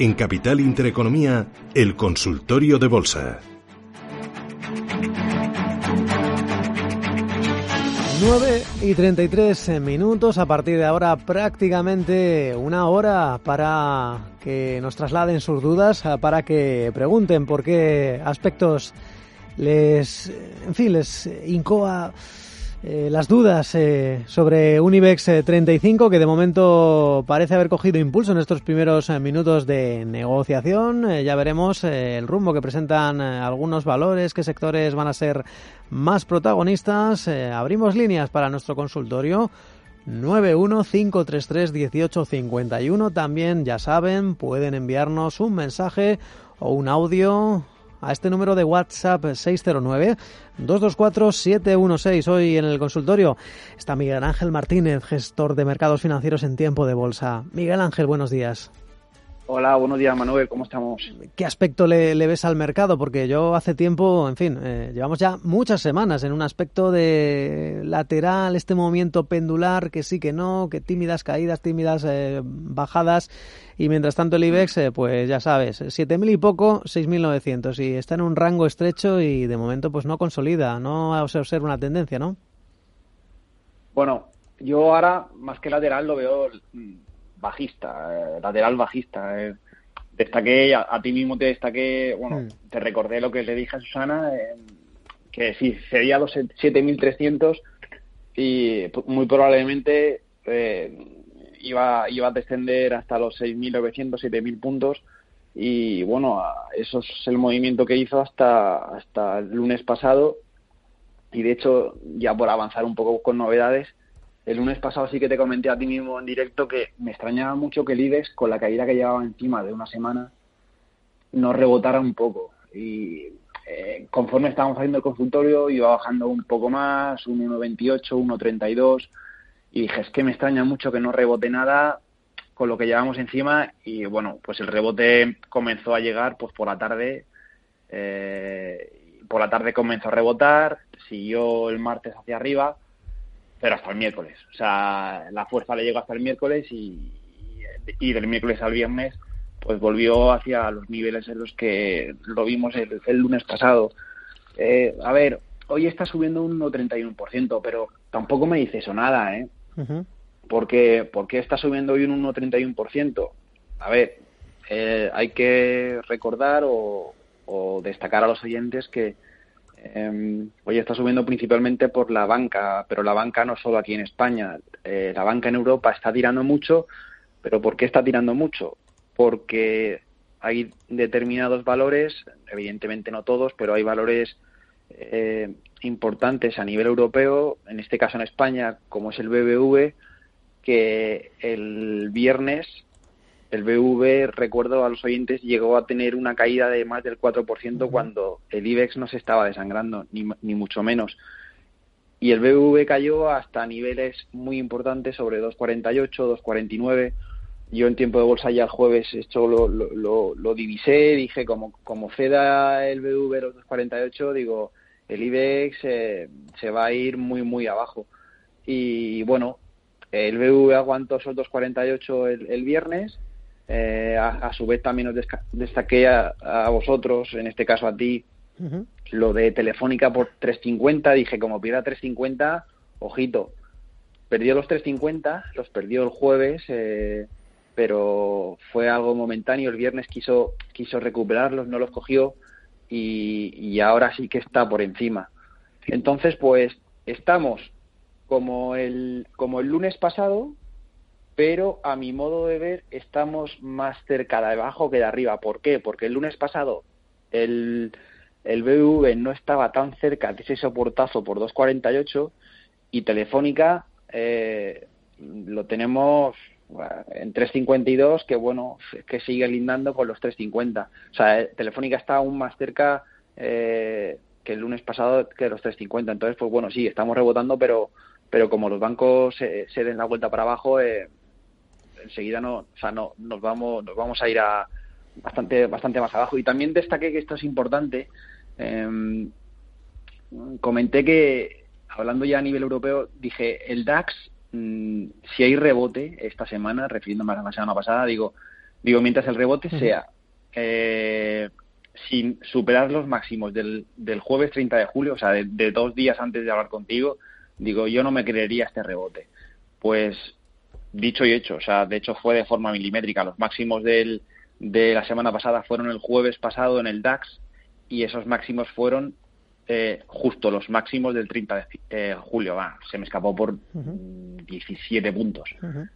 En Capital Intereconomía, el consultorio de bolsa. 9 y 33 minutos, a partir de ahora prácticamente una hora para que nos trasladen sus dudas, para que pregunten por qué aspectos les, en fin, les incoa eh, las dudas eh, sobre un IBEX 35 eh, que de momento parece haber cogido impulso en estos primeros minutos de negociación. ya veremos el rumbo que presentan algunos valores, qué sectores van a ser más protagonistas. abrimos líneas para nuestro consultorio. 915331851. También, ya saben, pueden enviarnos un mensaje o un audio a este número de WhatsApp 609-224-716. Hoy en el consultorio está Miguel Ángel Martínez, gestor de mercados financieros en tiempo de bolsa. Miguel Ángel, buenos días. Hola, buenos días Manuel, ¿cómo estamos? ¿Qué aspecto le, ves al mercado? Porque yo hace tiempo, en fin, eh, llevamos ya muchas semanas en un aspecto de lateral, este movimiento pendular, que sí, que no, que tímidas caídas, tímidas eh, bajadas, y mientras tanto el IBEX, eh, pues ya sabes, 7.000 y poco, 6.900, y está en un rango estrecho y de momento pues no consolida, no se observa una tendencia, ¿no? Bueno, yo ahora, más que lateral, lo veo bajista, eh, lateral bajista. Eh. Destaqué, a, ti mismo te destaqué, bueno, hmm. te recordé lo que le dije a Susana, eh, que sí, sería los 7.300 y muy probablemente iba, iba a descender hasta los 6.900, 7.000 puntos y bueno, eso es el movimiento que hizo hasta, hasta el lunes pasado y de hecho ya por avanzar un poco con novedades, el lunes pasado sí que te comenté a ti mismo en directo que me extrañaba mucho que el con la caída que llevaba encima de una semana, no rebotara un poco. Y eh, conforme estábamos haciendo el consultorio, iba bajando un poco más, un 1,28, 1,32. Y dije, es que me extraña mucho que no rebote nada con lo que llevamos encima. Y bueno, pues el rebote comenzó a llegar pues por la tarde. Eh, por la tarde comenzó a rebotar, siguió el martes hacia arriba pero hasta el miércoles. O sea, la fuerza le llegó hasta el miércoles y, y del miércoles al viernes pues volvió hacia los niveles en los que lo vimos el, lunes pasado. Eh, a ver, hoy está subiendo un 1,31%, pero tampoco me dice eso nada, ¿eh? porque, ¿Por qué está subiendo hoy un 1,31%? A ver, eh, hay que recordar o, o destacar a los oyentes que eh, hoy está subiendo principalmente por la banca, pero la banca no solo aquí en España. Eh, la banca en Europa está tirando mucho, pero ¿por qué está tirando mucho? Porque hay determinados valores, evidentemente no todos, pero hay valores eh, importantes a nivel europeo, en este caso en España, como es el BBV, que el viernes el BV, recuerdo a los oyentes, llegó a tener una caída de más del 4% cuando el IBEX no se estaba desangrando, ni, ni mucho menos. Y el BV cayó hasta niveles muy importantes sobre 2,48, 2,49. Yo en tiempo de bolsa ya el jueves esto lo, lo, lo, divisé, dije como, como ceda el BV los 2,48, digo, el IBEX eh, se va a ir muy, muy abajo. Y bueno, el BV aguantó esos 2,48 el, el viernes eh, a, su vez también os destaqué a, vosotros, en este caso a ti, lo de Telefónica por 350. Dije, como pierda 350, ojito. Perdió los 350, los perdió el jueves, eh, pero fue algo momentáneo. El viernes quiso, quiso recuperarlos, no los cogió y, y ahora sí que está por encima. Entonces, pues estamos como el, como el lunes pasado, pero a mi modo de ver estamos más cerca de abajo que de arriba. ¿Por qué? Porque el lunes pasado el, el BV no estaba tan cerca de ese soportazo por 2.48 y Telefónica eh, lo tenemos en 3.52 que bueno, que sigue lindando con los 3.50. O sea, eh, Telefónica está aún más cerca eh, que el lunes pasado que los 3.50. Entonces, pues bueno, sí, estamos rebotando, pero pero como los bancos se, se den la vuelta para abajo, eh, enseguida no, o sea, no, nos vamos, nos vamos a ir a bastante, bastante más abajo. Y también destaqué que esto es importante. Em, comenté que, hablando ya a nivel europeo, dije, el DAX, mm, si hay rebote esta semana, refiriéndome a la semana pasada, digo, digo mientras el rebote sea eh, sin superar los máximos del, del jueves 30 de julio, o sea, de, dos días antes de hablar contigo, digo, yo no me creería este rebote. Pues dicho y hecho, o sea, de hecho fue de forma milimétrica. Los máximos del, de la semana pasada fueron el jueves pasado en el DAX y esos máximos fueron eh, justo los máximos del 30 de eh, julio. Va, se me escapó por 17 puntos,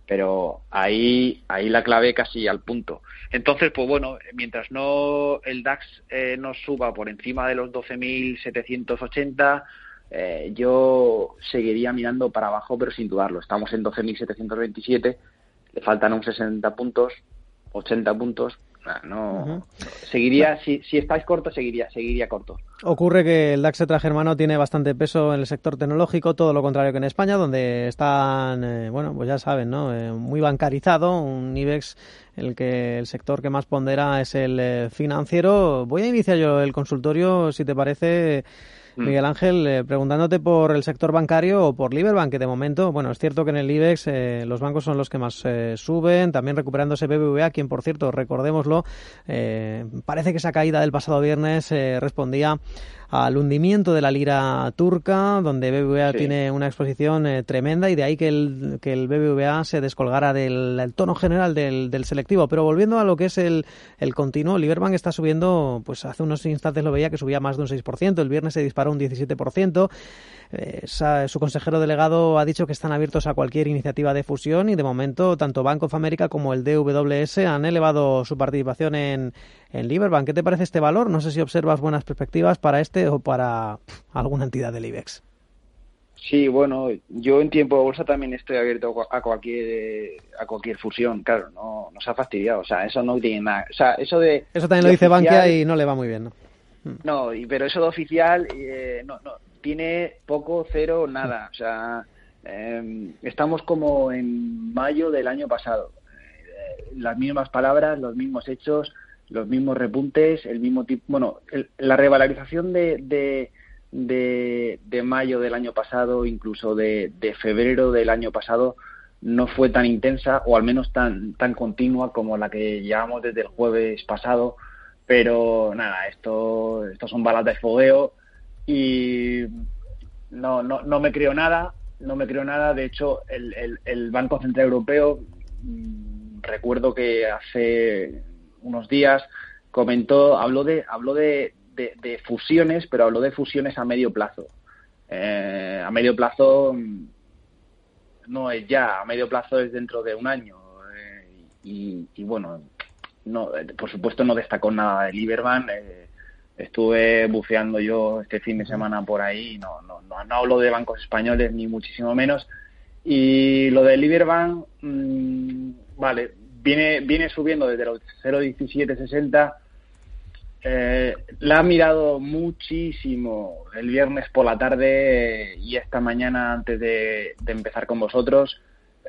pero ahí, ahí la clave casi al punto. Entonces, pues bueno, mientras no el DAX eh, no suba por encima de los 12.780, eh, yo seguiría mirando para abajo, pero sin dudarlo. Estamos en 12.727, le faltan unos 60 puntos, 80 puntos, no seguiría si, si estáis corto seguiría seguiría corto ocurre que el DAX germano tiene bastante peso en el sector tecnológico todo lo contrario que en España donde están eh, bueno pues ya saben no eh, muy bancarizado un IBEX el que el sector que más pondera es el eh, financiero voy a iniciar yo el consultorio si te parece. Miguel Ángel, eh, preguntándote por el sector bancario o por Liberbank, que de momento, bueno, es cierto que en el IBEX eh, los bancos son los que más eh, suben, también recuperándose BBVA, quien por cierto, recordémoslo, parece que esa caída del pasado viernes respondía al hundimiento de la lira turca, donde BBVA tiene una exposición eh, tremenda y de ahí que el, que el BBVA se descolgara del, tono general del, del, selectivo. Pero volviendo a lo que es el, el continuo, Liberbank está subiendo, pues hace unos instantes lo veía que subía más de un 6%, el viernes se disparó un 17%. Eh, su consejero delegado ha dicho que están abiertos a cualquier iniciativa de fusión y de momento tanto Bank of America como el DWS han elevado su participación en, en Liberbank. ¿Qué te parece este valor? No sé si observas buenas perspectivas para este o para alguna entidad del IBEX. Sí, bueno, yo en tiempo de bolsa también estoy abierto a cualquier a cualquier fusión, claro, no nos ha fastidiado, o sea, eso no tiene nada, o sea, eso de Eso también lo dice Bankia y no le va muy bien, ¿no? No, pero eso de oficial eh, no, no, tiene poco, cero, nada. O sea, em, estamos como en mayo del año pasado. Eh, las mismas palabras, los mismos hechos, los mismos repuntes, el mismo tipo. Bueno, la revalorización de, de, de, mayo del año pasado, incluso de, de febrero del año pasado, no fue tan intensa o al menos tan, tan continua como la que llevamos desde el jueves pasado. Pero nada, esto, esto son balas de fogueo y no, no, no me creo nada, no me creo nada. De hecho, el, el, Banco Central Europeo, mm, recuerdo que hace unos días comentó, habló de, habló de, de, fusiones, pero habló de fusiones a medio plazo. Eh, a medio plazo mm, no es ya, a medio plazo es dentro de un año. Eh, y, y, bueno, no, por supuesto no destacó nada de Lieberman. Eh, estuve buceando yo este fin de semana por ahí, no, no, no, hablo de bancos españoles ni muchísimo menos. Y lo de Liberbank, mmm, vale, viene, viene subiendo desde los 0,1760. Eh, la ha mirado muchísimo el viernes por la tarde y esta mañana antes de, empezar con vosotros.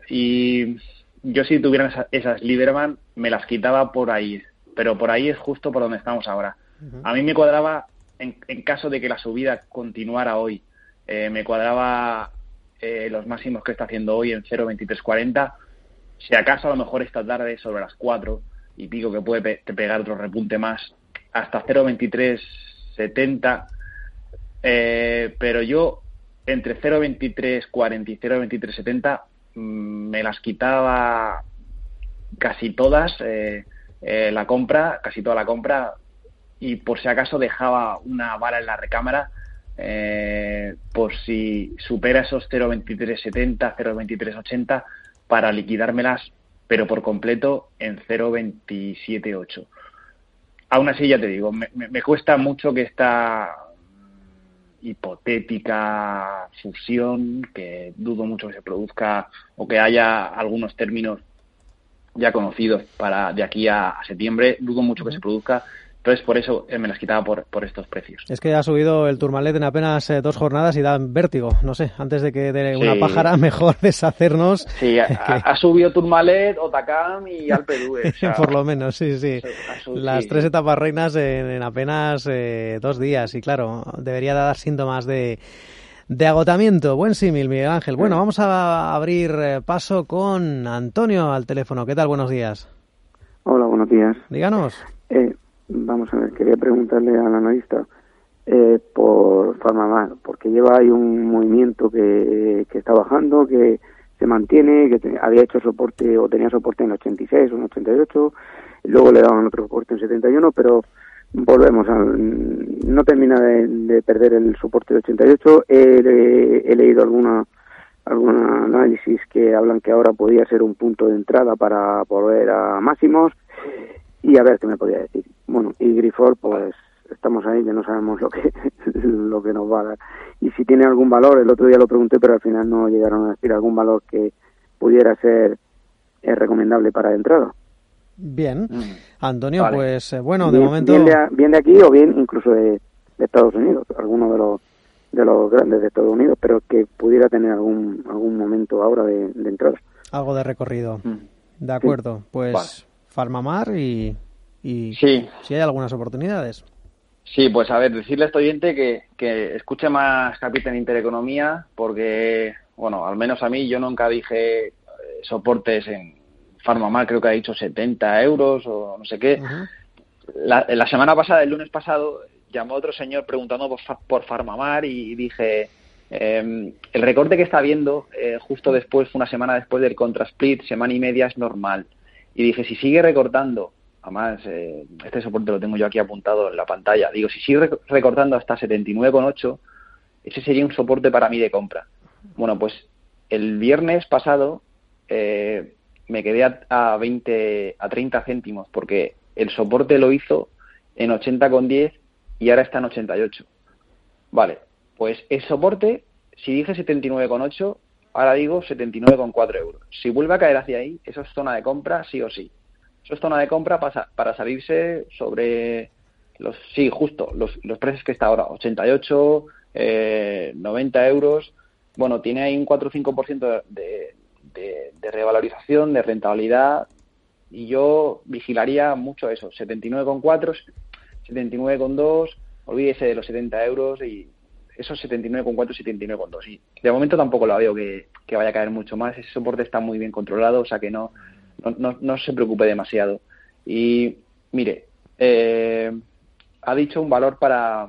Y yo si tuviera esas, esas Liberbank me las quitaba por ahí, pero por ahí es justo por donde estamos ahora a mí me cuadraba, en, caso de que la subida continuara hoy, eh, me cuadraba eh, los máximos que está haciendo hoy en 0.2340. Si acaso a lo mejor esta tarde sobre las 4 y pico que puede pegar otro repunte más hasta 0.2370. Eh, pero yo entre 0.2340 y 0.2370 mm, me las quitaba casi todas la compra, casi toda la compra y por si acaso dejaba una bala en la recámara eh, por si supera esos 0.2370, 0.2380 para liquidármelas, pero por completo en 0.278. Aún así, ya te digo, me, me cuesta mucho que esta hipotética fusión, que dudo mucho que se produzca o que haya algunos términos ya conocidos para de aquí a, septiembre, dudo mucho que se produzca Entonces, por eso me las quitaba por, por estos precios. Es que ha subido el Turmalet en apenas eh, dos jornadas y da vértigo. No sé, antes de que de una pájara, mejor deshacernos. Sí, ha, subido Turmalet, Otacam y Alpe por lo menos, sí, sí. Las tres etapas reinas en, apenas eh, dos días. Y claro, debería dar síntomas de, de agotamiento. Buen símil, Miguel Ángel. Bueno, vamos a abrir eh, paso con Antonio al teléfono. ¿Qué tal? Buenos días. Hola, buenos días. Díganos. Eh, Vamos a ver, quería preguntarle al analista eh, por Farmamar, porque lleva ahí un movimiento que, que está bajando, que se mantiene, que había hecho soporte o tenía soporte en 86 o en 88, luego le daban otro soporte en 71, pero volvemos, a, no termina de, perder el soporte de 88. He, he leído alguna algún análisis que hablan que ahora podría ser un punto de entrada para volver a máximos y a ver qué me podía decir. Bueno, y Grifor, pues estamos ahí que no sabemos lo que lo que nos va a dar. Y si tiene algún valor, el otro día lo pregunté, pero al final no llegaron a decir algún valor que pudiera ser eh, recomendable para entrada. Bien, mm. Antonio, pues eh, bueno, de momento... Bien de, bien de, aquí o bien incluso de, Estados Unidos, alguno de los de los grandes de Estados Unidos, pero que pudiera tener algún algún momento ahora de, entrada. Algo de recorrido. Mm. De acuerdo, pues Farmamar y, y sí. si hay algunas oportunidades. Sí, pues a ver, decirle a este oyente que, que escuche más Capitán Intereconomía porque, bueno, al menos a mí yo nunca dije eh, soportes en Farmamar, creo que ha dicho 70 euros o no sé qué. la, la, semana pasada, el lunes pasado, llamó otro señor preguntando por, por Farmamar y dije, eh, el recorte que está viendo eh, justo después, una semana después del contra split, semana y media, es normal. Y dije, si sigue recortando, además eh, este soporte lo tengo yo aquí apuntado en la pantalla, digo, si sigue recortando hasta 79,8, ese sería un soporte para mí de compra. Bueno, pues el viernes pasado eh, me quedé a, 20, a 30 céntimos porque el soporte lo hizo en 80,10 y ahora está en 88. Vale, pues el soporte, si dije 79,8, Ahora digo 79,4 euros. Si vuelve a caer hacia ahí, eso es zona de compra sí o sí. Eso es zona de compra para, para salirse sobre los, sí, justo, los, los precios que está ahora, 88, eh, 90 euros. Bueno, tiene ahí un 4 o 5% de, de, de revalorización, de rentabilidad, y yo vigilaría mucho eso, 79,4, 79,2, olvídese de los 70 euros y esos 79,4, 79,2. Y de momento tampoco lo veo que, vaya a caer mucho más. Ese soporte está muy bien controlado, o sea que no, no, no, se preocupe demasiado. Y mire, eh, ha dicho un valor para,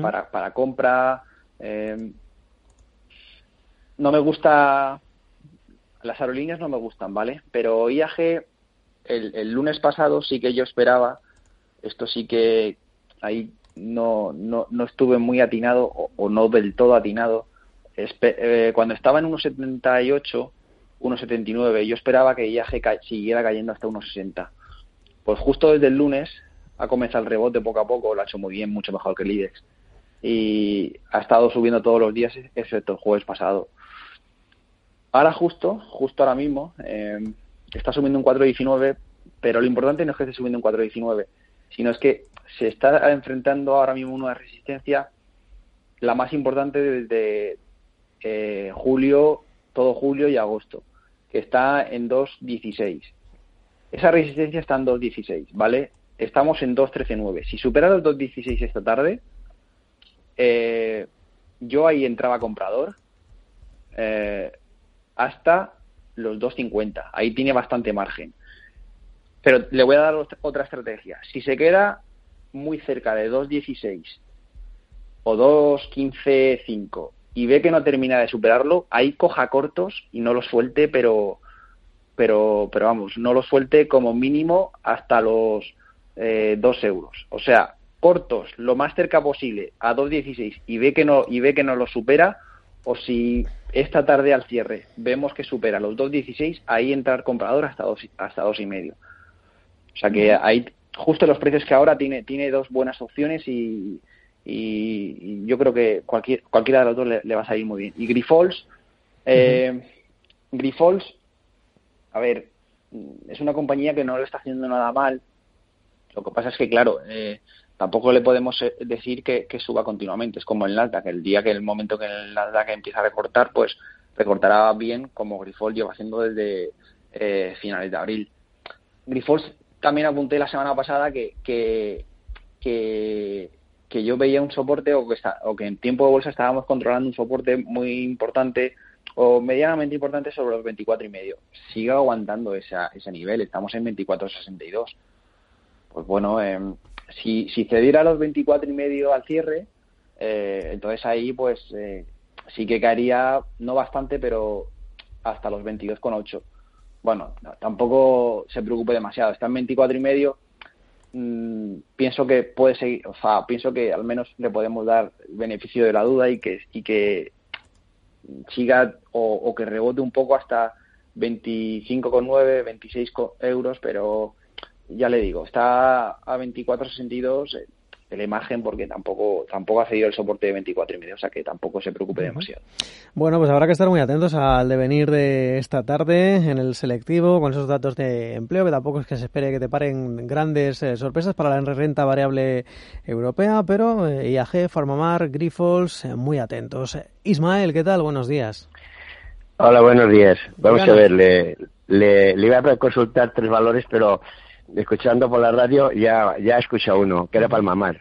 para, para compra. Eh, no me gusta. Las aerolíneas no me gustan, ¿vale? Pero IAG, el, el lunes pasado sí que yo esperaba. Esto sí que ahí no, no, no estuve muy atinado o, no del todo atinado. Eh, cuando estaba en 1,78, 1,79, yo esperaba que IAG siguiera cayendo hasta 1,60. Pues justo desde el lunes ha comenzado el rebote poco a poco, lo ha hecho muy bien, mucho mejor que el IDEX. Y ha estado subiendo todos los días, excepto el jueves pasado. Ahora justo, justo ahora mismo, eh, está subiendo un 4,19, pero lo importante no es que esté subiendo un 4,19, sino es que se está enfrentando ahora mismo una resistencia, la más importante desde eh, julio, todo julio y agosto, que está en 2.16. Esa resistencia está en 2.16, ¿vale? Estamos en 2.13.9. Si supera los 2.16 esta tarde, eh, yo ahí entraba comprador eh, hasta los 2.50. Ahí tiene bastante margen. Pero le voy a dar otra estrategia. Si se queda muy cerca de 2.16 o 2.15.5 y ve que no termina de superarlo, ahí coja cortos y no los suelte, pero pero pero vamos, no los suelte como mínimo hasta los eh, 2 euros. O sea, cortos lo más cerca posible a 2.16 y ve que no y ve que no lo supera o si esta tarde al cierre vemos que supera los 2.16, ahí entrar comprador hasta dos, hasta dos y medio. O sea que ahí justo los precios que ahora tiene, tiene dos buenas opciones y, y, yo creo que cualquier, cualquiera de los dos le, va a salir muy bien. Y Grifols, eh, Grifols, a ver, es una compañía que no lo está haciendo nada mal. Lo que pasa es que, claro, eh, tampoco le podemos eh, decir que, suba continuamente. Es como el Nasdaq, el día que el momento que el Nasdaq empieza a recortar, pues recortará bien como Grifols lleva haciendo desde eh, finales de abril. Grifols también apunté la semana pasada que, que, que, yo veía un soporte o que, está, o que en tiempo de bolsa estábamos controlando un soporte muy importante o medianamente importante sobre los 24 y medio. Sigue aguantando esa, ese nivel, estamos en 24.62. Pues bueno, eh, si, si cediera los 24 y medio al cierre, eh, entonces ahí pues eh, sí que caería, no bastante, pero hasta los 22,8. Bueno, tampoco se preocupe demasiado, está en 24 y medio. Mm, pienso que puede seguir, o sea, pienso que al menos le podemos dar beneficio de la duda y que, y que siga o, o que rebote un poco hasta 25,9, 26 euros, pero ya le digo, está a 24.62 eh, de la imagen porque tampoco tampoco ha cedido el soporte de 24 y medio, o sea que tampoco se preocupe demasiado. Bueno, pues habrá que estar muy atentos al devenir de esta tarde en el selectivo con esos datos de empleo, que tampoco es que se espere que te paren grandes eh, sorpresas para la renta variable europea, pero eh, IAG, Farmamar, Grifols, muy atentos. Ismael, ¿qué tal? Buenos días. Hola, buenos días. Vamos a ver, le, le, le iba a consultar tres valores, pero escuchando por la radio, ya, ya he escuchado uno, que era Palmamar.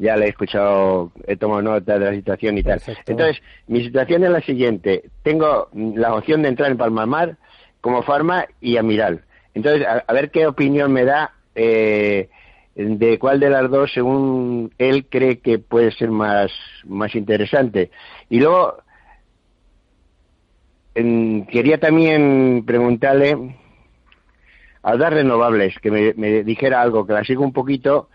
Ya le he escuchado, he tomado nota de la situación y tal. Entonces, mi situación es la siguiente. Tengo la opción de entrar en Palmamar como Farma y Amiral. Entonces, a, ver qué opinión me da eh, de cuál de las dos, según él cree que puede ser más, más interesante. Y luego, quería también preguntarle a dar renovables, que me, dijera algo, que la sigo un poquito,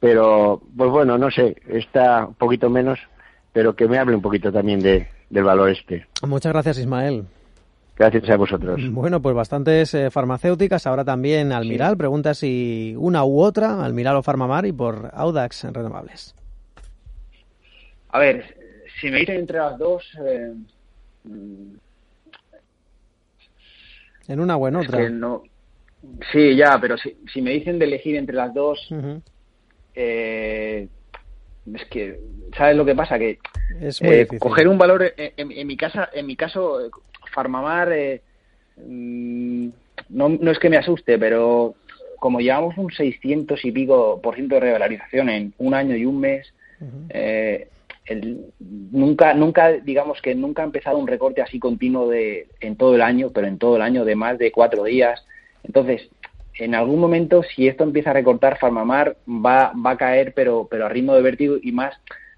pero pues bueno, no sé, está un poquito menos, pero que me hable un poquito también de, del valor este. Muchas gracias, Ismael. Gracias a vosotros. Bueno, pues bastantes eh, farmacéuticas, ahora también Almiral. Pregunta si una u otra, Almiral o Farmamar, y por Audax renovables. A ver, si me dicen entre las dos. Eh, en una o en otra. no, Sí, ya, pero si, si me dicen de elegir entre las dos, eh, es que, ¿sabes lo que pasa? Que es eh, coger un valor, en, mi casa, en mi caso, Farmamar, eh, mm, no, no es que me asuste, pero como llevamos un 600 y pico por ciento de revalorización en un año y un mes, nunca, nunca, digamos que nunca ha empezado un recorte así continuo de, en todo el año, pero en todo el año de más de cuatro días entonces, en algún momento, si esto empieza a recortar, Farmamar va, va a caer, pero, pero a ritmo de vértigo y más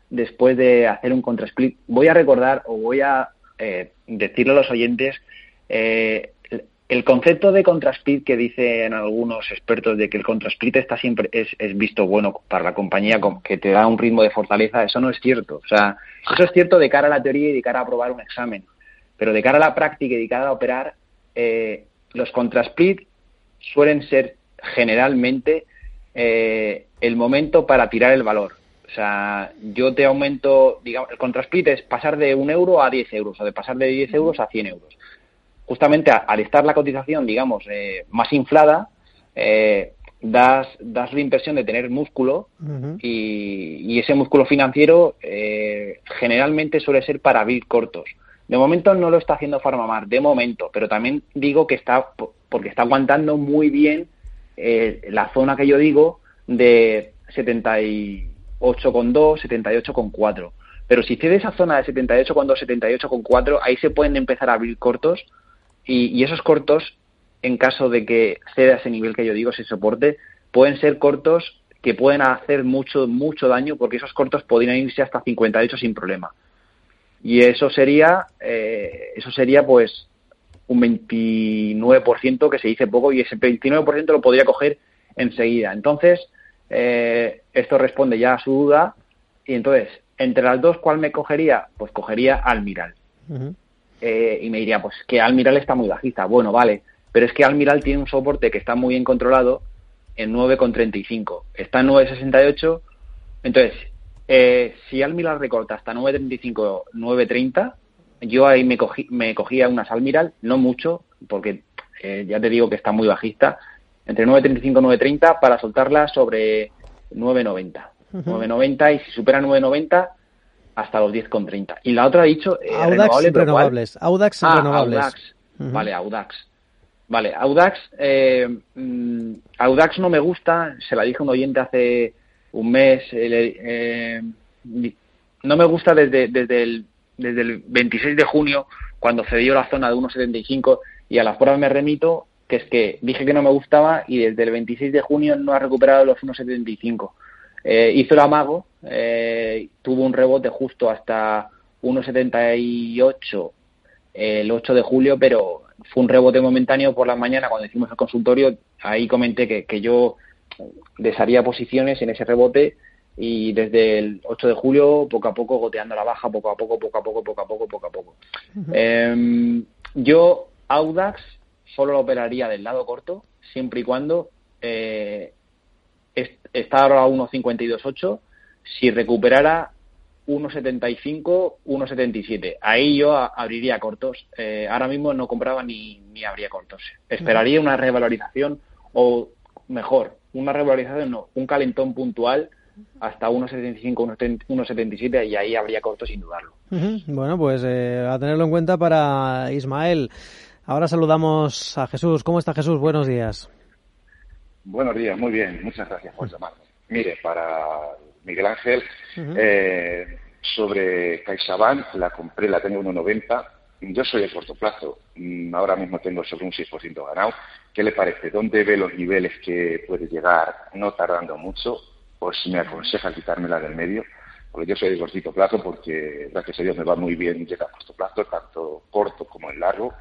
después de hacer un contrasplit. Voy a recordar o voy a eh, decirle a los oyentes eh, el concepto de contrasplit que dicen algunos expertos de que el contrasplit está siempre es, es, visto bueno para la compañía que te da un ritmo de fortaleza, eso no es cierto. O sea, eso es cierto de cara a la teoría y de cara a aprobar un examen, pero de cara a la práctica y de cara a operar, eh, los contrasplit suelen ser generalmente eh, el momento para tirar el valor. O sea, yo te aumento, digamos, el contrasplit es pasar de un euro a 10 euros o de pasar de 10 euros a 100 euros. Justamente al estar la cotización, digamos, eh, más inflada, eh, das, das la impresión de tener músculo y, ese músculo financiero generalmente suele ser para abrir cortos. De momento no lo está haciendo Farmamar, de momento, pero también digo que está porque está aguantando muy bien eh, la zona que yo digo de 78,2, 78,4. Pero si cede esa zona de 78,2, 78,4, ahí se pueden empezar a abrir cortos y, esos cortos, en caso de que ceda ese nivel que yo digo, ese soporte, pueden ser cortos que pueden hacer mucho, mucho daño porque esos cortos podrían irse hasta 58 sin problema. Y eso sería, eh, eso sería pues un 29% que se dice poco y ese 29% lo podría coger enseguida. Entonces, eh, esto responde ya a su duda y entonces, entre las dos, ¿cuál me cogería? Pues cogería Almiral. Eh, y me diría, pues que Almiral está muy bajista. Bueno, vale, pero es que Almiral tiene un soporte que está muy bien controlado en 9,35. Está en 9,68. Entonces, eh, si Almiral recorta hasta 9,35, 9,30, yo ahí me, cogí, me cogía unas Almiral, no mucho, porque eh, ya te digo que está muy bajista, entre 9.35 y 9.30 para soltarla sobre 9.90. 9.90 y si supera 9.90 hasta los 10,30. Y la otra ha dicho eh, Audax renovables. Audax ah, renovables. Audax. Vale, Audax. Vale, Audax, eh, mm, Audax no me gusta, se la dije a un oyente hace un mes, eh, no me gusta desde, desde, el, desde el 26 de junio, cuando cedió la zona de 1,75 y a las pruebas me remito, que es que dije que no me gustaba y desde el 26 de junio no ha recuperado los 1,75. Eh, hizo el amago, eh, tuvo un rebote justo hasta 1,78 el 8 de julio, pero fue un rebote momentáneo por la mañana cuando hicimos el consultorio. Ahí comenté que, que yo desharía posiciones en ese rebote y desde el 8 de julio, poco a poco, goteando la baja, poco a poco, poco a poco, poco a poco, poco a poco. Em, yo, Audax, solo lo operaría del lado corto, siempre y cuando eh, está ahora a 1.52.8, si recuperara 1.75, 1.77. Ahí yo abriría cortos. Eh, ahora mismo no compraba ni, ni habría cortos. Esperaría una revalorización o mejor, una revalorización no, un calentón puntual hasta 1.75, 1.77 y ahí habría cortos sin dudarlo. Bueno, pues eh, a tenerlo en cuenta para Ismael. Ahora saludamos a Jesús. ¿Cómo está Jesús? Buenos días. Buenos días, muy bien. Muchas gracias por llamarme. Mire, para Miguel Ángel, eh, sobre CaixaBank, la compré, la tengo 1,90. Yo soy de corto plazo. Mm, ahora mismo tengo sobre un 6% ganado. ¿Qué le parece? ¿Dónde ve los niveles que puede llegar no tardando mucho? Pues me aconseja quitármela del medio. Porque yo soy de cortito plazo porque, gracias a Dios, me va muy bien llegar a corto plazo, tanto corto como en largo.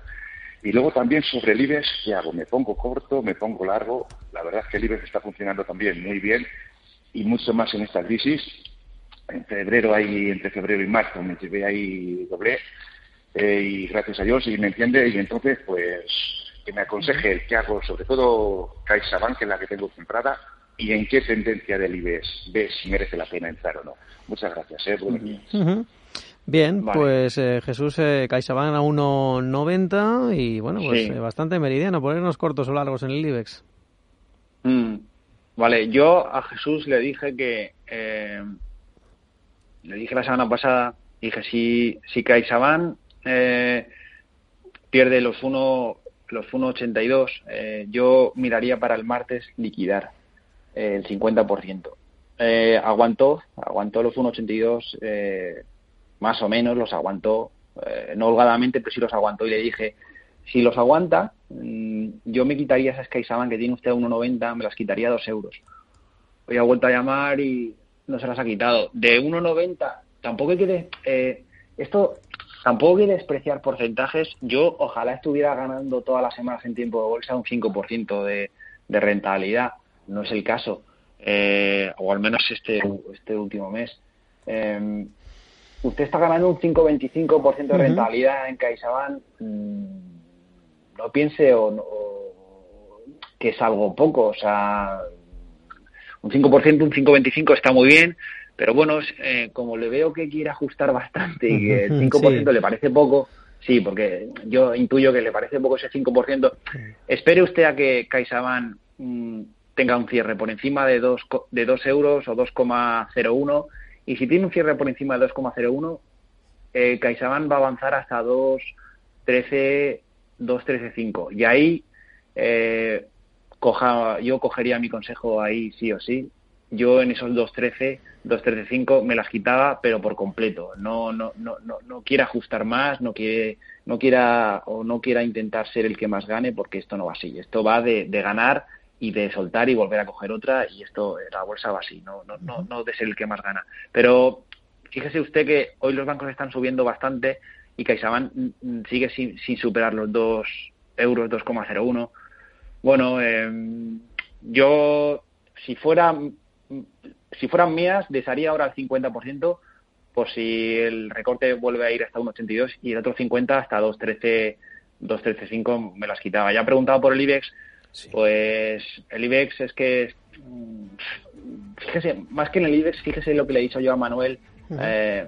Y luego también sobre el IBEX, ¿qué hago? ¿Me pongo corto? ¿Me pongo largo? La verdad es que el IBEX está funcionando también muy bien y mucho más en esta crisis. En febrero, ahí, entre febrero y marzo, me llevé ahí doble eh, y gracias a Dios, y me entiende, y entonces, pues, que me aconseje qué hago, sobre todo CaixaBank, que es la que tengo comprada, y en qué tendencia del IBEX ve si merece la pena entrar o no. Muchas gracias. ¿eh? Bien, pues eh, Jesús eh, CaixaBank a 1,90 y bueno, pues eh, bastante meridiano, ponernos cortos o largos en el IBEX. Mm. Vale, yo a Jesús le dije que, eh, le dije la semana pasada, dije, si, si CaixaBank eh, pierde los 1 los 1,82, eh, yo miraría para el martes liquidar el 50%. Eh, aguantó, aguantó los 1,82 eh, más o menos los aguantó, eh, no holgadamente, pero sí los aguantó y le dije, si los aguanta, mm, yo me quitaría esas CaixaBank que tiene usted a 1,90, me las quitaría a 2 euros. Hoy ha vuelto a llamar y no se las ha quitado. De 1,90, tampoco hay que... Eh, esto tampoco hay que despreciar porcentajes. Yo ojalá estuviera ganando todas las semanas en tiempo de bolsa un 5% de, de rentabilidad. No es el caso. Eh, o al menos este, este último mes. Eh, usted está ganando un 5-25% de rentabilidad en CaixaBank, mm, no piense o, que es algo poco, o sea, un 5%, un 5-25 está muy bien, pero bueno, eh, como le veo que quiere ajustar bastante y que el 5% le parece poco, sí, porque yo intuyo que le parece poco ese 5%, espere usted a que CaixaBank mm, tenga un cierre por encima de 2, de 2 euros o 2,01 y si tiene un cierre por encima de 2,01, eh, CaixaBank va a avanzar hasta 2,13, 2,13,5. Y ahí eh, coja, yo cogería mi consejo ahí sí o sí. Yo en esos 2.13, 2.13.5 me las quitaba, pero por completo. No, no, no, no, no quiera ajustar más, no quiere, no quiera o no quiera intentar ser el que más gane, porque esto no va así. Esto va de ganar y de soltar y volver a coger otra y esto la bolsa va así, no, no, no, no de ser el que más gana. Pero fíjese usted que hoy los bancos están subiendo bastante y CaixaBank sigue sin, sin superar los 2 euros, 2,01. Bueno, eh, yo si fuera si fueran mías desharía ahora el 50% por si el recorte vuelve a ir hasta 1,82 y el otro 50 hasta 2,13 2,13,5 me las quitaba. Ya he preguntado por el IBEX pues el IBEX es que, mm, fíjese, más que en el IBEX, fíjese lo que le he dicho yo a Manuel eh,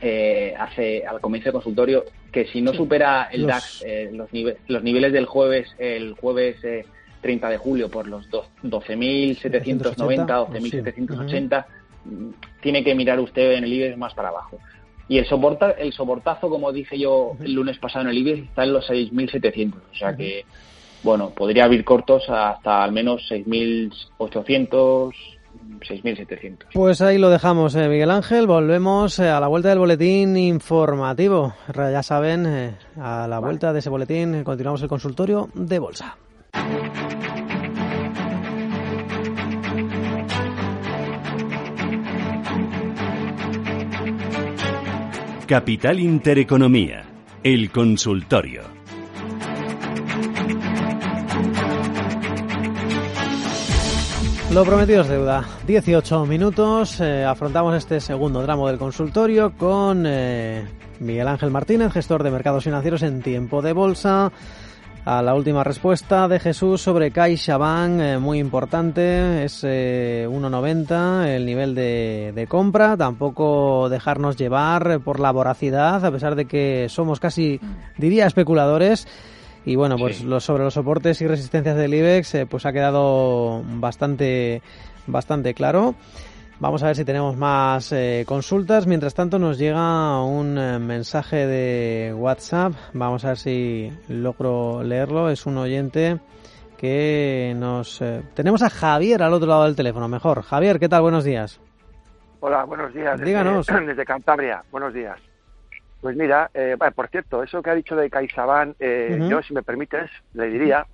eh, hace al comienzo del consultorio, que si no supera el DAX eh, los, los niveles del jueves, el jueves 30 de julio por los 12.790, 12.780, tiene que mirar usted en el IBEX más para abajo. Y el, soporta, el soportazo, como dije yo el lunes pasado en el IBEX, está en los 6.700. O sea que, bueno, podría abrir cortos hasta al menos 6.800, 6.700. Pues ahí lo dejamos, eh, Miguel Ángel. Volvemos eh, a la vuelta del boletín informativo. Ya saben, eh, a la vuelta de ese boletín continuamos el consultorio de bolsa. Capital Intereconomía, el consultorio. Lo prometido es deuda. 18 minutos. Eh, afrontamos este segundo tramo del consultorio con eh, Miguel Ángel Martínez, gestor de mercados financieros en tiempo de bolsa a la última respuesta de Jesús sobre CaixaBank, eh, muy importante, es 1,90 eh, el nivel de, compra, tampoco dejarnos llevar por la voracidad, a pesar de que somos casi, diría, especuladores. Y bueno, pues sobre los soportes y resistencias del IBEX, eh, pues ha quedado bastante, bastante claro. Vamos a ver si tenemos más eh, consultas. Mientras tanto nos llega un eh, mensaje de WhatsApp. Vamos a ver si logro leerlo. Es un oyente que nos... Eh, tenemos a Javier al otro lado del teléfono. Mejor. Javier, ¿qué tal? Buenos días. Hola, buenos días. Díganos. Desde, Cantabria. Buenos días. Pues mira, por cierto, eso que ha dicho de CaixaBank, yo, si me permites, le diría,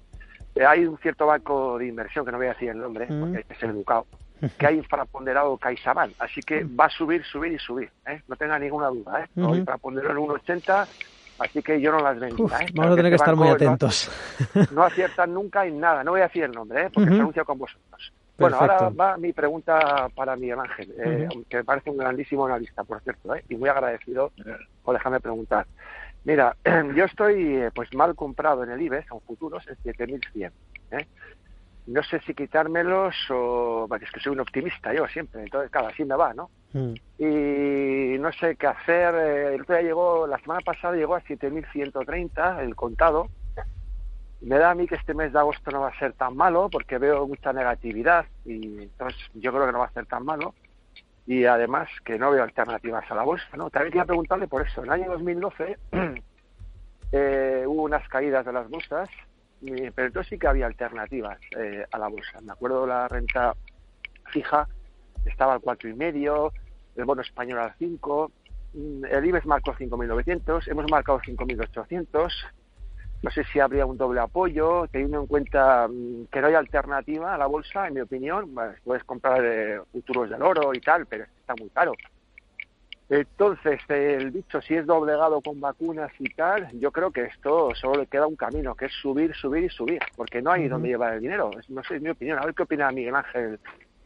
hay un cierto banco de inversión, que no voy a decir el nombre, porque hay que ser educado, que hay infraponderado CaixaBank. Así que va a subir, subir y subir. ¿eh? No tenga ninguna duda. ¿eh? Uh infraponderado en 1,80, así que yo no las vendía. ¿eh? Vamos a tener que estar muy atentos. No, aciertan nunca en nada. No voy a decir el nombre, ¿eh? porque se anuncia con vosotros. Bueno, ahora va mi pregunta para Miguel Ángel, eh, que me parece un grandísimo analista, por cierto, ¿eh? y muy agradecido por dejarme preguntar. Mira, yo estoy eh, pues mal comprado en el IBEX, en futuros, en 7.100. ¿eh? no sé si quitármelos o... Es que soy un optimista yo siempre, entonces, claro, así me va, ¿no? Mm. Y no sé qué hacer. Eh, el otro día llegó, la semana pasada llegó a 7.130 el contado. Me da a mí que este mes de agosto no va a ser tan malo porque veo mucha negatividad y entonces yo creo que no va a ser tan malo. Y además que no veo alternativas a la bolsa, ¿no? También quería preguntarle por eso. En el año 2012 eh, hubo unas caídas de las bolsas pero entonces sí que había alternativas eh, a la bolsa. Me acuerdo la renta fija estaba al cuatro y medio, el bono español al 5, mm, el IBEX marcó 5.900, hemos marcado 5.800. No sé si habría un doble apoyo, teniendo en cuenta mm, que no hay alternativa a la bolsa, en mi opinión. puedes comprar eh, futuros del oro y tal, pero está muy caro. Entonces, el bicho, si es doblegado con vacunas y tal, yo creo que esto solo le queda un camino, que es subir, subir y subir, porque no hay donde llevar el dinero. No sé, es mi opinión. A ver qué opina Miguel Ángel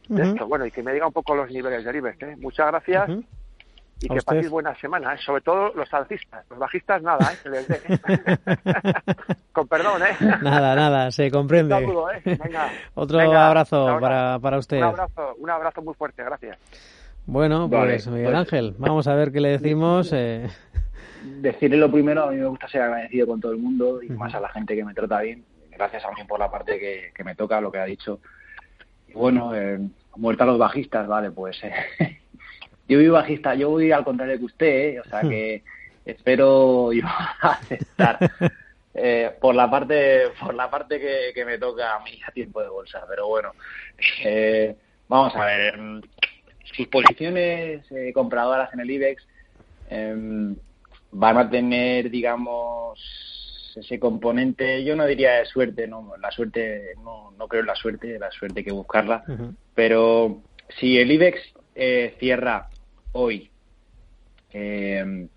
de esto. Bueno, y que me diga un poco los niveles de IBEX. ¿eh? Muchas gracias. Y que paséis buena semana, ¿eh? sobre todo los alcistas. Los bajistas, nada, ¿eh? les dé. Con perdón, ¿eh? Nada, nada, se comprende. ¿eh? Otro abrazo para, para usted. Un abrazo, un abrazo muy fuerte, gracias. Bueno, pues Miguel pues Ángel, vamos a ver qué le decimos. Eh. Decirle lo primero, a mí me gusta ser agradecido con todo el mundo y más a la gente que me trata bien. Gracias a mí por la parte que, me toca, lo que ha dicho. Y bueno, eh, muerta a los bajistas, vale, pues eh, yo voy bajista, yo voy al contrario que usted, eh, o sea que espero yo aceptar eh, por la parte por la parte que, que, me toca a mí a tiempo de bolsa, pero bueno, eh, vamos a ver sus posiciones compradoras en el IBEX em, van a tener, digamos, ese componente, yo no diría de suerte, no, la suerte, no, no creo en la suerte, la suerte hay que buscarla, pero si el IBEX eh, cierra hoy em,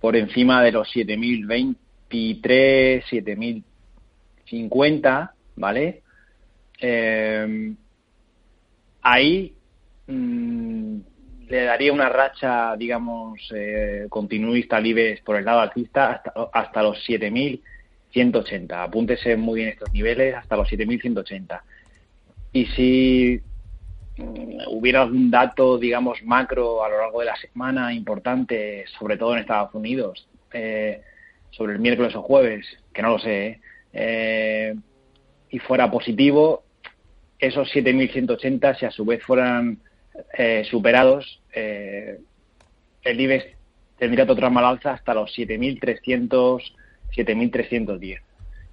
por encima de los 7.023, 7.050, ¿vale? Eh, ahí Mm, le daría una racha, digamos, eh, continuista al IBEX por el lado alcista hasta, hasta los 7.180. Apúntese muy bien estos niveles, hasta los 7.180. Y si hubiera algún dato, digamos, macro a lo largo de la semana importante, sobre todo en Estados Unidos, eh, sobre el miércoles o jueves, que no lo sé, eh, y fuera positivo, esos 7.180, si a su vez fueran eh, superados, eh, el IBEX tendría otra mal alza hasta los 7.300, 7.310,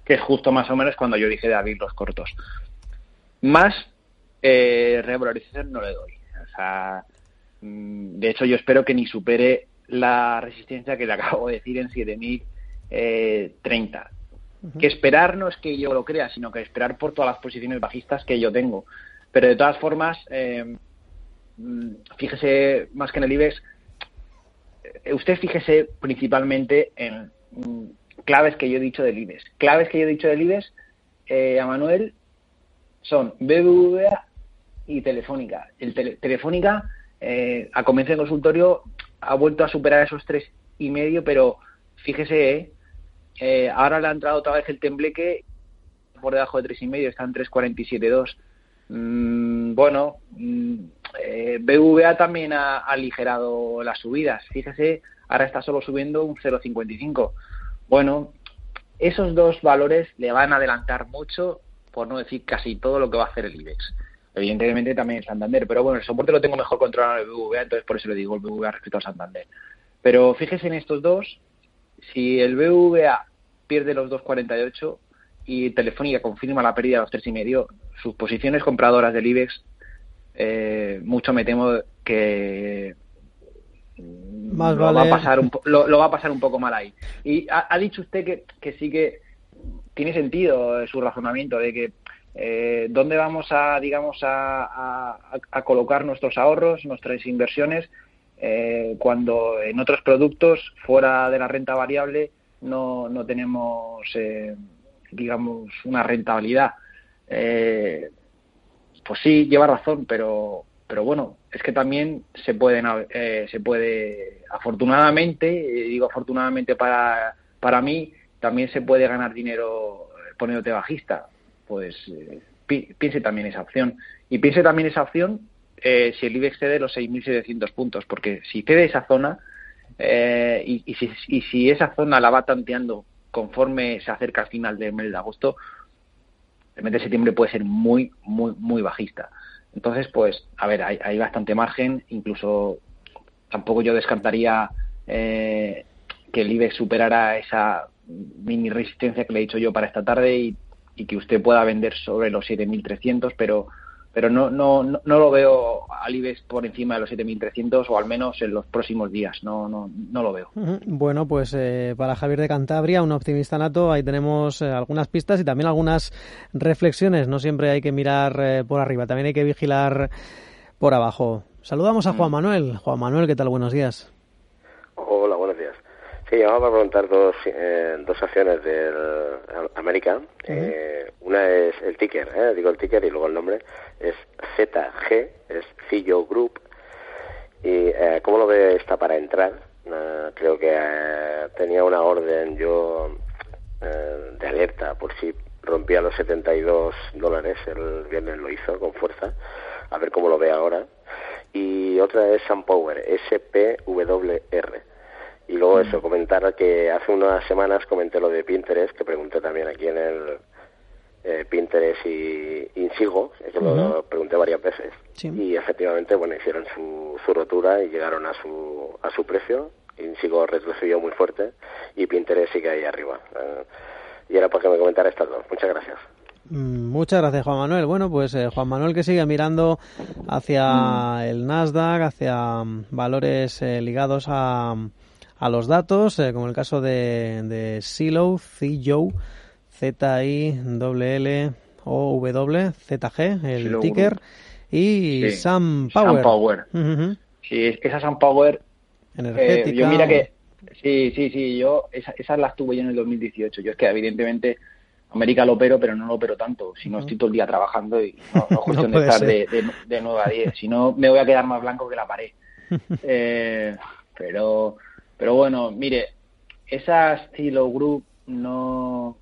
que es justo más o menos cuando yo dije de abrir los cortos. Más eh, revalorización no le doy. O sea, mm, de hecho yo espero que ni supere la resistencia que le acabo de decir en 7.030. Eh, que esperar no es que yo lo crea, sino que esperar por todas las posiciones bajistas que yo tengo. Pero de todas formas, eh, mm, fíjese más que en el IBEX, eh, usted fíjese principalmente en mm, claves que yo he dicho del IBEX. Claves que yo he dicho del IBEX, eh, a Manuel, son BBVA y Telefónica. El Telefónica, eh, a comienzo del consultorio, ha vuelto a superar esos tres y medio, pero fíjese, eh, ahora le ha entrado otra vez el tembleque por debajo de tres y medio, está en 3.47.2. Mm, bueno, mm, eh, BVA también ha, aligerado las subidas. Fíjese, ahora está solo subiendo un 0,55. Bueno, esos dos valores le van a adelantar mucho, por no decir casi todo lo que va a hacer el IBEX. Evidentemente también el Santander, pero bueno, el soporte lo tengo mejor controlado en el BVA, entonces por eso le digo el BVA respecto al Santander. Pero fíjese en estos dos, si el BVA pierde los 2,48 y Telefónica confirma la pérdida de los tres y medio, sus posiciones compradoras del IBEX, eh, mucho me temo que Más lo, va a pasar un, lo, va a pasar un poco mal ahí. Y ha, dicho usted que, que sí que tiene sentido su razonamiento de que eh, dónde vamos a, digamos, a, colocar nuestros ahorros, nuestras inversiones, eh, cuando en otros productos fuera de la renta variable no, no tenemos, eh, digamos, una rentabilidad. Eh, pues sí, lleva razón, pero, pero bueno, es que también se pueden, se puede, afortunadamente, digo afortunadamente para, para mí, también se puede ganar dinero poniéndote bajista pues eh, piense también esa opción. Y piense también esa opción eh, si el IBEX cede los 6.700 puntos, porque si cede esa zona eh, y, si, y, si, esa zona la va tanteando conforme se acerca al final del mes de agosto, el mes de septiembre puede ser muy, muy, muy bajista. Entonces, pues, a ver, hay, hay bastante margen, incluso tampoco yo descartaría que el IBEX superara esa mini resistencia que le he dicho yo para esta tarde y y que usted pueda vender sobre los 7.300, pero pero no, no, no, lo veo al IBEX por encima de los 7.300 o al menos en los próximos días, no, no, no lo veo. Bueno, pues eh, para Javier de Cantabria, un optimista nato, ahí tenemos eh, algunas pistas y también algunas reflexiones, no siempre hay que mirar eh, por arriba, también hay que vigilar por abajo. Saludamos a Juan mm. Manuel. Juan Manuel, ¿qué tal? Buenos días. Sí, vamos a preguntar dos, eh, dos acciones del América. eh, una es el ticker, eh, digo el ticker y luego el nombre, es ZG, es Cillo Group. ¿Y eh, cómo lo ve está para entrar? Eh, creo que tenía una orden yo de alerta por si rompía los 72 dólares, el viernes lo hizo con fuerza, a ver cómo lo ve ahora. Y otra es SunPower, SPWR y luego eso, mm. comentar que hace unas semanas comenté lo de Pinterest, que pregunté también aquí en el eh, Pinterest y Insigo, que lo pregunté varias veces. Y efectivamente, bueno, hicieron su, su rotura y llegaron a su, a su precio. Insigo retrocedió muy fuerte y Pinterest sigue ahí arriba. Eh, y era para que me comentara estas dos. Muchas gracias. Mm, muchas gracias, Juan Manuel. Bueno, pues eh, Juan Manuel que sigue mirando hacia mm. el Nasdaq, hacia valores ligados a, a los datos, eh, como el caso de, de Silo, Z-I-L-L-O-W, el ticker, y Sam Power. Power. Sí, esa Sam Power. Energética. Eh, yo mira que. Sí, sí, sí, yo esa, esas las tuve yo en el 2018. Yo es que evidentemente América lo opero, pero no lo opero tanto. Si no, estoy todo el día trabajando y no, no es cuestión de estar de, de, de, 9 a 10. Si no, me voy a quedar más blanco que la pared. eh, pero pero bueno, mire, esa estilo Group no...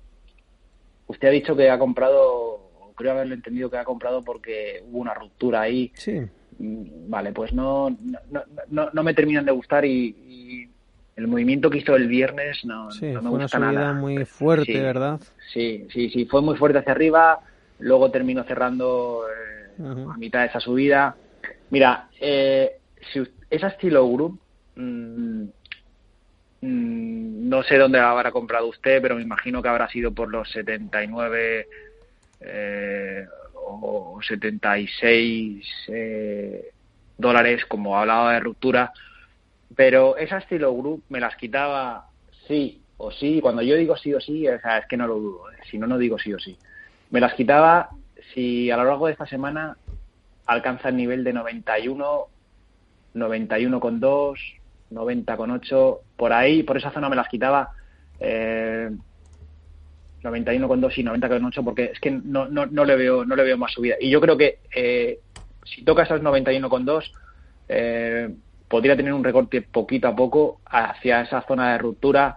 Usted ha dicho que ha comprado, creo haberlo entendido que ha comprado porque hubo una ruptura ahí. Sí. Mm, vale, pues no, no, no, no me terminan de gustar y, el movimiento que hizo el viernes no, sí, no me fue gusta una subida nada. muy fuerte, ¿verdad? Sí, sí, sí, fue muy fuerte hacia arriba. luego terminó cerrando eh, a mitad de esa subida. Mira, eh, si esa estilo group, mm, mm, no sé dónde habrá comprado usted, pero me imagino que habrá sido por los 79 eh, o 76 eh, dólares, como hablaba de ruptura. Pero esa estilo group me las quitaba sí o sí. Cuando yo digo sí o sí, es que no lo dudo. ¿eh? Si no, no digo sí o sí. Me las quitaba si a lo largo de esta semana alcanza el nivel de 91, 91,2, 90,8, por ahí, por esa zona me las quitaba. Eh, 91,2 y 90,8 porque es que no, no, no, le veo no le veo más subida y yo creo que eh, si toca esos 91,2 eh, podría tener un recorte poquito a poco hacia esa zona de ruptura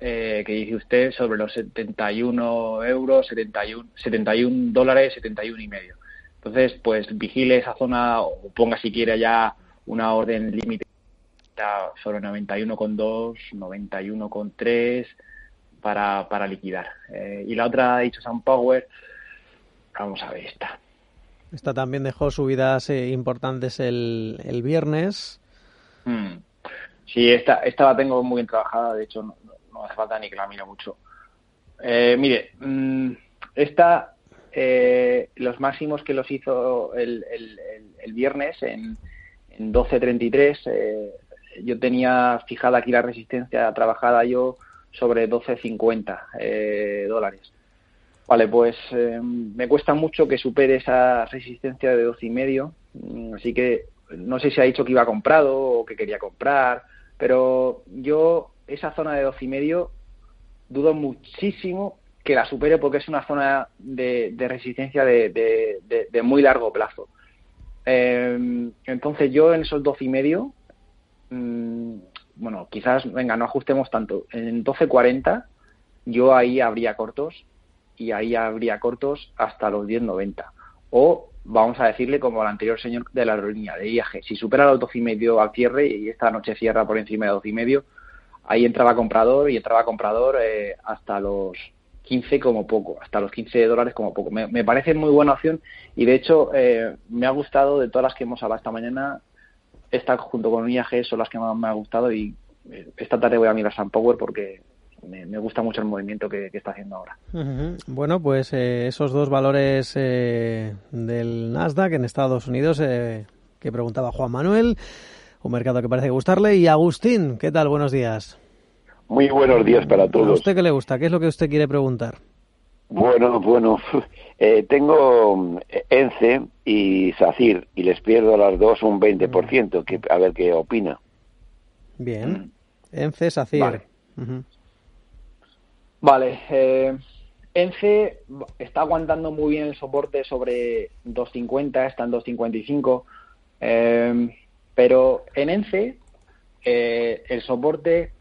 eh, que dice usted sobre los 71 euros 71 71 dólares 71 y medio entonces pues vigile esa zona o ponga si quiere ya una orden límite sobre 91,2 91,3 para, para liquidar. Eh, y la otra ha dicho Sun Power, vamos a ver esta. Esta también dejó subidas eh, importantes el, el viernes. Hmm. Sí, esta, esta la tengo muy bien trabajada, de hecho no, hace falta ni que la mire mucho. Eh, mire, mm, esta, los máximos que los hizo el, el, el, viernes en, en 12.33, yo tenía fijada aquí la resistencia trabajada yo sobre 12,50 eh, dólares. Vale, pues eh, me cuesta mucho que supere esa resistencia de 12,5, y medio, mm, así que no sé si ha dicho que iba comprado o que quería comprar, pero yo esa zona de 12,5 y medio dudo muchísimo que la supere porque es una zona de, resistencia de, muy largo plazo. Eh, entonces yo en esos 12,5 y medio mm, bueno, quizás, venga, no ajustemos tanto. En 12.40 yo ahí habría cortos y ahí habría cortos hasta los 10.90. O vamos a decirle como al anterior señor de la aerolínea de IAG, si supera los 12.5 al cierre y esta noche cierra por encima de 12.5, ahí entraba comprador y entraba comprador eh, hasta los 15 como poco, hasta los 15 dólares como poco. Me, parece muy buena opción y de hecho eh, me ha gustado de todas las que hemos hablado esta mañana, esta junto con IAG son las que más me ha gustado y eh, esta tarde voy a mirar Sun Power porque me, gusta mucho el movimiento que, está haciendo ahora. Bueno, pues eh, esos dos valores eh, del Nasdaq en Estados Unidos que preguntaba Juan Manuel, un mercado que parece gustarle. Y Agustín, ¿qué tal? Buenos días. Muy buenos días para todos. ¿A usted qué le gusta? ¿Qué es lo que usted quiere preguntar? Bueno, bueno, tengo ENCE y SACIR y les pierdo a las dos un 20%, que, a ver qué opina. Bien, ENCE, SACIR. Vale, vale eh, ENCE está aguantando muy bien el soporte sobre 2.50, está en 2.55, eh, pero en ENCE eh, el soporte,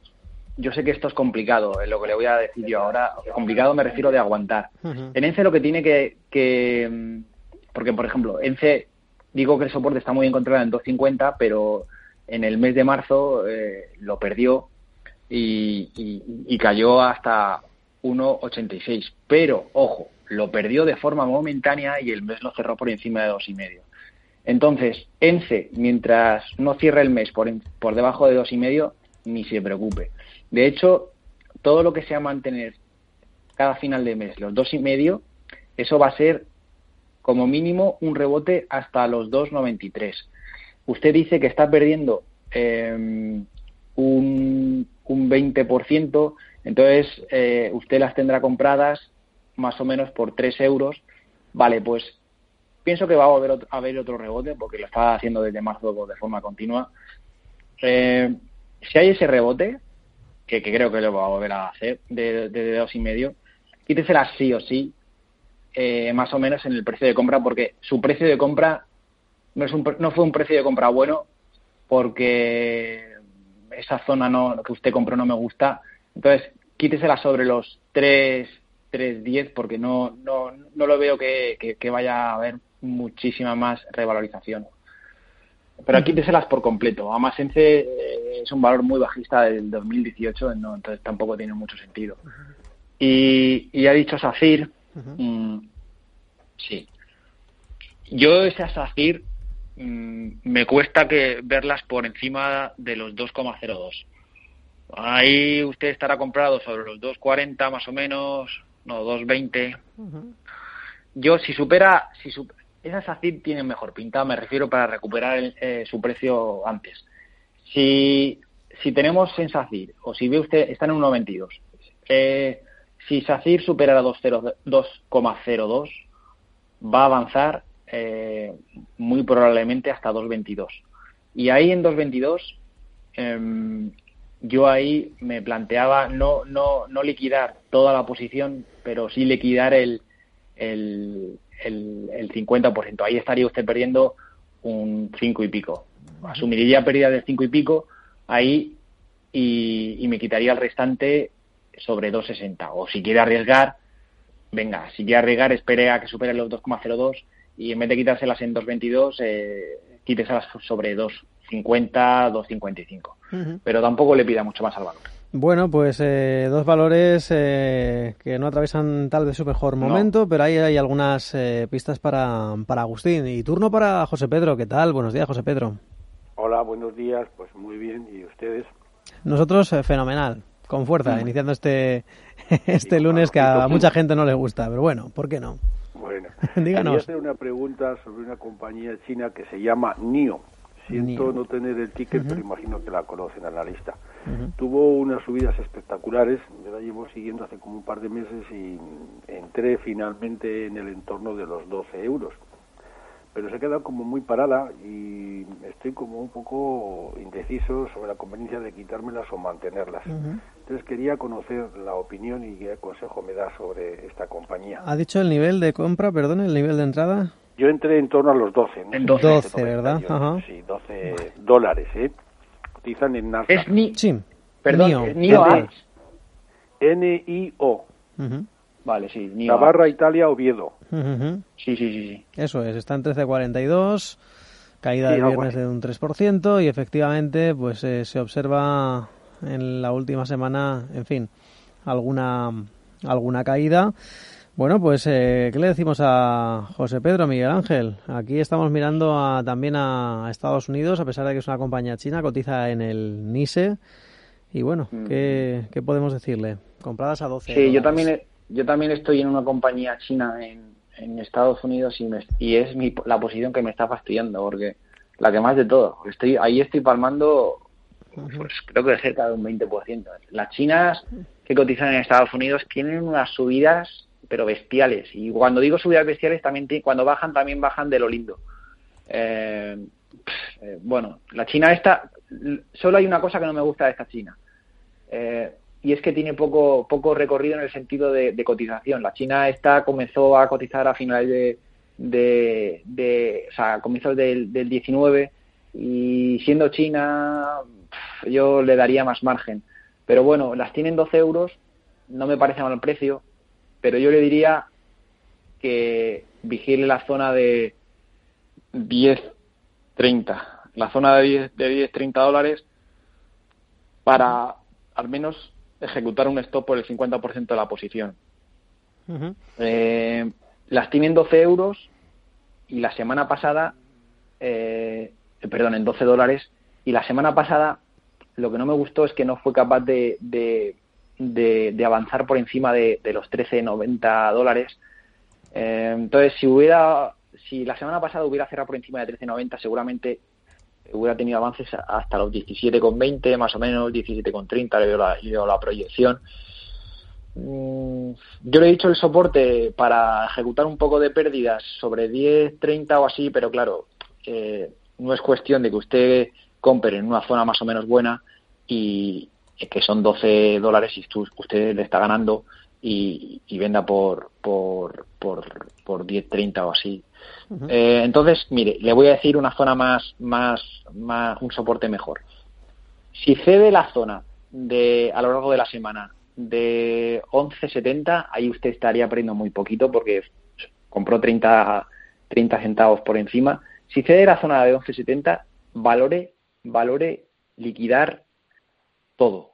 yo sé que esto es complicado, lo que le voy a decir yo ahora, complicado me refiero de aguantar. En ENCE lo que tiene que, que porque, por ejemplo, ENCE, digo que el soporte está muy encontrado en 2.50, pero en el mes de marzo eh, lo perdió y, cayó hasta 1.86. Pero, ojo, lo perdió de forma momentánea y el mes lo cerró por encima de 2,5. Entonces, ENCE, mientras no cierre el mes por, por debajo de 2,5, ni se preocupe. De hecho, todo lo que sea mantener cada final de mes los 2,5, eso va a ser como mínimo un rebote hasta los 2,93. Usted dice que está perdiendo em, un, un 20%, entonces eh, usted las tendrá compradas más o menos por 3 euros. Vale, pues pienso que va a a haber otro rebote porque lo está haciendo desde marzo de forma continua. Eh, si hay ese rebote, que, creo que lo va a volver a hacer, de, de, dos y medio, quítesela sí o sí eh, más o menos en el precio de compra, porque su precio de compra no, es un, no fue un precio de compra bueno, porque esa zona no, que usted compró no me gusta. Entonces, quítesela sobre los 3, 3.10, porque no, no, no lo veo que, vaya a haber muchísima más revalorización. Pero quíteselas por completo. Además, ENCE eh, es un valor muy bajista del 2018, entonces tampoco tiene mucho sentido. Y, y ha dicho SACIR, Mm, Sí. Yo esa SACIR mm, me cuesta que verlas por encima de los 2,02. Ahí usted estará comprado sobre los 2,40 más o menos, no, 2,20. Yo si supera, si esa SACIR tiene mejor pinta, me refiero para recuperar eh, su precio antes. Si, si tenemos en SACIR, o si ve usted, están en 1,22, eh, si SACIR supera 2,02, va a avanzar eh, muy probablemente hasta 2.22. Y ahí en 2.22 em, yo ahí me planteaba no, no, no liquidar toda la posición, pero sí liquidar el, el, el, 50%. Ahí estaría usted perdiendo un 5 y pico. Asumiría pérdida del 5 y pico ahí y, y me quitaría el restante sobre 2,60. O si quiere arriesgar, venga, si quiere arriesgar, espere a que supere los 2,02 y en vez de quitárselas en 2.22, eh, quíteselas sobre 2.50, 2.55. Pero tampoco le pida mucho más al valor. Bueno, pues eh, dos valores eh, que no atraviesan tal vez su mejor momento, pero ahí hay algunas eh, pistas para, para Agustín. Y turno para José Pedro. ¿Qué tal? Buenos días, José Pedro. Hola, buenos días. Pues muy bien. ¿Y ustedes? Nosotros, fenomenal. Con fuerza, mm. iniciando este, este lunes que a mucha gente no le gusta. Pero bueno, ¿por qué no? Bueno, Díganos. hacer una pregunta sobre una compañía china que se llama NIO. Siento no tener el ticket, pero imagino que la conocen a la lista. Tuvo unas subidas espectaculares, me la llevo siguiendo hace como un par de meses y entré finalmente en el entorno de los 12 euros pero se ha quedado como muy parada y estoy como un poco indeciso sobre la conveniencia de quitármelas o mantenerlas. Entonces quería conocer la opinión y qué consejo me da sobre esta compañía. ¿Ha dicho el nivel de compra, perdón, el nivel de entrada? Yo entré en torno a los 12. En 12, ¿verdad? Sí, 12 dólares, ¿eh? Cotizan en Nasdaq. Es ni... Sí, perdón, NIO. N-I-O. Vale, sí. Navarra, Italia, Oviedo. Sí, sí, sí, sí. Eso es, está en 13.42, caída de viernes de un 3% y efectivamente pues eh, se observa en la última semana, en fin, alguna, alguna caída. Bueno, pues, eh, ¿qué le decimos a José Pedro, Miguel Ángel? Aquí estamos mirando a, también a Estados Unidos, a pesar de que es una compañía china, cotiza en el NISE. Y bueno, mm. ¿qué, ¿qué podemos decirle? Compradas a 12. Sí, yo también, yo también estoy en una compañía china en, en Estados Unidos y, y es mi, la posición que me está fastidiando, porque la que más de todo. Estoy, ahí estoy palmando, pues creo que cerca de un 20%. Las chinas que cotizan en Estados Unidos tienen unas subidas, pero bestiales. Y cuando digo subidas bestiales, también cuando bajan, también bajan de lo lindo. Eh, eh, bueno, la China esta, solo hay una cosa que no me gusta de esta China. Eh, y es que tiene poco, poco recorrido en el sentido de, cotización. La China esta comenzó a cotizar a finales de, de, de o sea, comienzos del, del 19 y siendo China yo le daría más margen. Pero bueno, las tienen 12 euros, no me parece mal precio, pero yo le diría que vigile la zona de 10-30, la zona de 10, de 10-30 dólares para al menos ejecutar un stop por el 50% de la posición. eh, las tienen 12 euros y la semana pasada, eh, perdón, en 12 dólares, y la semana pasada lo que no me gustó es que no fue capaz de, de, de, avanzar por encima de, los 13,90 dólares. Eh, entonces, si hubiera, si la semana pasada hubiera cerrado por encima de 13,90, seguramente hubiera tenido avances hasta los 17,20, más o menos, 17,30, le veo la, la proyección. Mm, yo le he dicho el soporte para ejecutar un poco de pérdidas sobre 10, 30 o así, pero claro, eh, no es cuestión de que usted compre en una zona más o menos buena y que son 12 dólares y usted le está ganando y, venda por, por, por, por 10, 30 o así. Eh, entonces, mire, le voy a decir una zona más, más, más, un soporte mejor. Si cede la zona de, a lo largo de la semana de 11.70, ahí usted estaría perdiendo muy poquito porque compró 30, 30 centavos por encima. Si cede la zona de 11.70, valore, valore liquidar todo.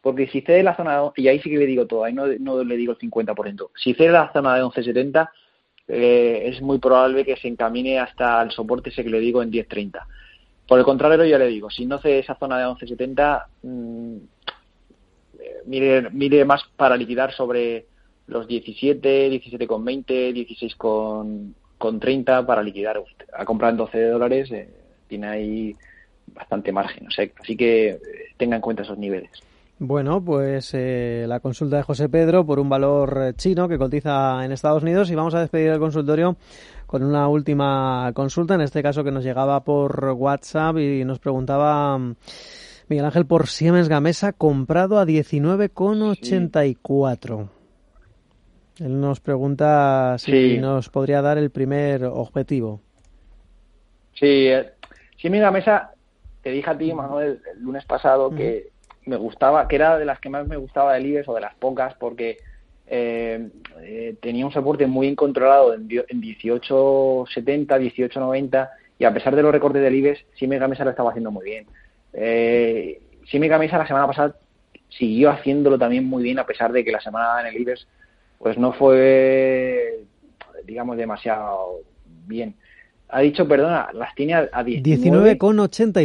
Porque si cede la zona, y ahí sí que le digo todo, ahí no, no le digo el 50%. Si cede la zona de 11.70, eh, es muy probable que se encamine hasta el soporte ese que le digo en 10.30. Por el contrario, ya le digo, si no hace esa zona de 11.70, mmm, mire, mire más para liquidar sobre los 17, 17,20, 16 con, con 30 para liquidar. Ha comprado en 12 dólares, eh, tiene ahí bastante margen. así que eh, tenga en cuenta esos niveles. Bueno, pues eh, la consulta de José Pedro por un valor chino que cotiza en Estados Unidos y vamos a despedir el consultorio con una última consulta, en este caso que nos llegaba por WhatsApp y nos preguntaba mm, Miguel Ángel por Siemens Gamesa comprado a 19,84. Él nos pregunta si nos podría dar el primer objetivo. Sí, eh, Siemens Gamesa, te dije a ti, Manuel, el lunes pasado que me gustaba, que era de las que más me gustaba del IBEX o de las pocas, porque eh, eh, tenía un soporte muy incontrolado en, en 18.70, 18.90 y a pesar de los recortes del IBEX, Siemens Gamesa lo estaba haciendo muy bien. Eh, Siemens Gamesa la semana pasada siguió haciéndolo también muy bien a pesar de que la semana en el IBEX pues no fue, digamos, demasiado bien. Ha dicho, perdona, las tiene a, 19,84.